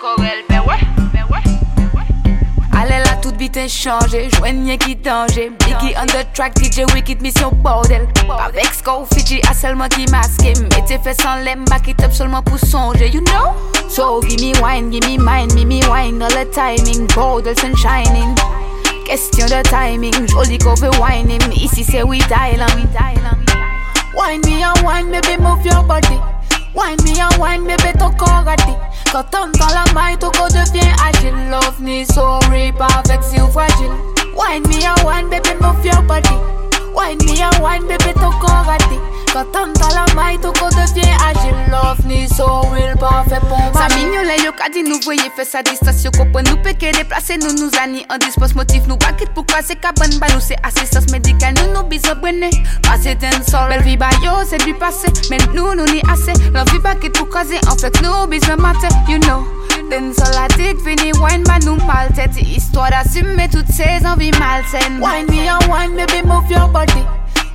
Corel, ben ouais, ben ouais, ben ouais. Allez là, toute vite changé, joignez qui danger. Biggie on the track, DJ Wicked, mission bordel. Pas vex, go, Fiji, à seulement qui masque. Mettez fait sans l'aime, back it up seulement pour songer, you know? So give me wine, give me mine, give me wine, all the timing, bordel, sun shining. Question de timing, joli cover whining. Ici c'est we on. Wine me and wine, baby, move your body. Wine me and wine, baby, ton corps dit. Quand on dans la maille, ton corps devient agile. Love me so rip avec si fragile. Wine me and wine, baby, move your body. Wine me and wine, baby, ton corps dit. Quand on dans la maille, ton corps devient agile. Love me so real, parfait pour moi. Ça mignole, yo, qu'a dit nous voyez, fait sa distance, yo, comprend nous péquer, déplacer, nous nous annie, en dispose motif, nous baquet pour casser, cabane, bah nous c'est assistance médicale, nous nous besoin brûler. Passer d'un sol, belle vie, bah yo, du passé, mais nous, nous n'y assez. L'envie baquet pour causer, en fait, nous besoin mater, you know. Den sol la fini, wine, bah nous mal tête, histoire d'assumer toutes ces envies malsaines. Wine me and wine, baby, move your body.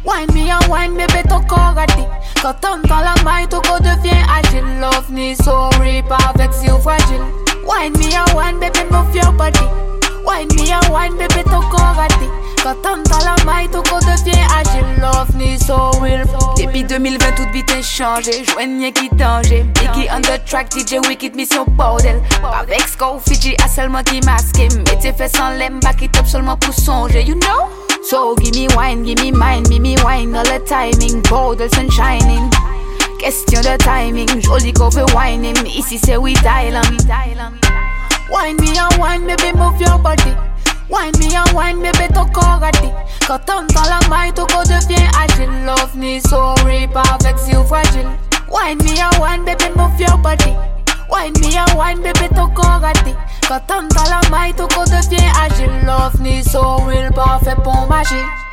Wine me and wine, baby, ton corps a dit. Quand on dans la maille, ton corps devient agile. Love me so rip avec si fragile. Wine me and wine, baby, move your body. Wine me and wine, baby, ton corps a dit. Quand on dans la maille, ton corps devient agile. Love me so real. Depuis 2020, toute vite changé. Joignez qui danger. Biggie on the track, DJ Wicked, mission bordel. Pas vex, go, Fiji, à seulement qui masque. Mettez fait sans l'aime, back it up seulement pour songer, you know? So give me wine, give me mine, give me wine, all the timing, gold, sun shining. Question the timing, joli cover whining. Ici c'est we on. Wine me and wine, baby, move your body. Wine me and wine, baby, ton a dit. Quand dans la maille, ton corps devient agile. Love me so rip avec si fragile. Wine me and wine, baby, move your body. Wine me and wine, baby, ton a dit. Quand dans la maille, ton corps devient agile. Love me so pas fait pour magie.